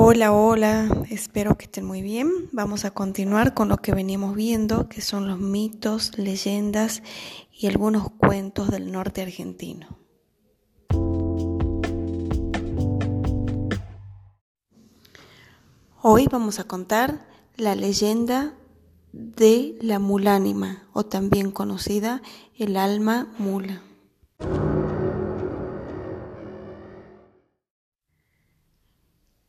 Hola, hola, espero que estén muy bien. Vamos a continuar con lo que veníamos viendo, que son los mitos, leyendas y algunos cuentos del norte argentino. Hoy vamos a contar la leyenda de la mulánima, o también conocida el alma mula.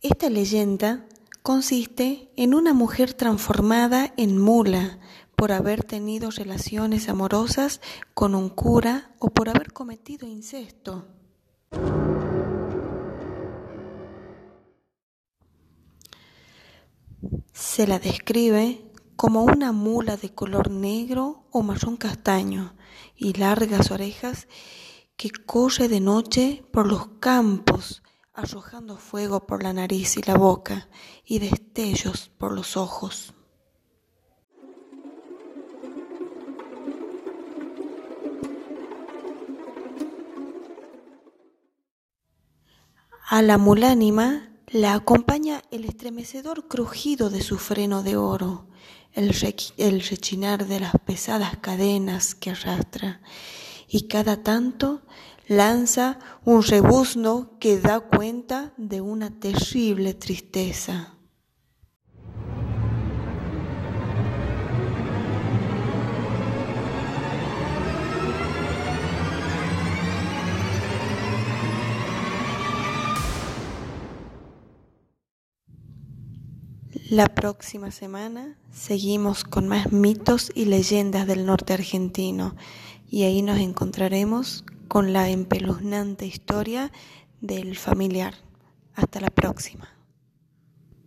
Esta leyenda consiste en una mujer transformada en mula por haber tenido relaciones amorosas con un cura o por haber cometido incesto. Se la describe como una mula de color negro o marrón castaño y largas orejas que corre de noche por los campos arrojando fuego por la nariz y la boca y destellos por los ojos. A la mulánima la acompaña el estremecedor crujido de su freno de oro, el, el rechinar de las pesadas cadenas que arrastra, y cada tanto lanza un rebuzno que da cuenta de una terrible tristeza. La próxima semana seguimos con más mitos y leyendas del norte argentino y ahí nos encontraremos con la empeluznante historia del familiar. Hasta la próxima.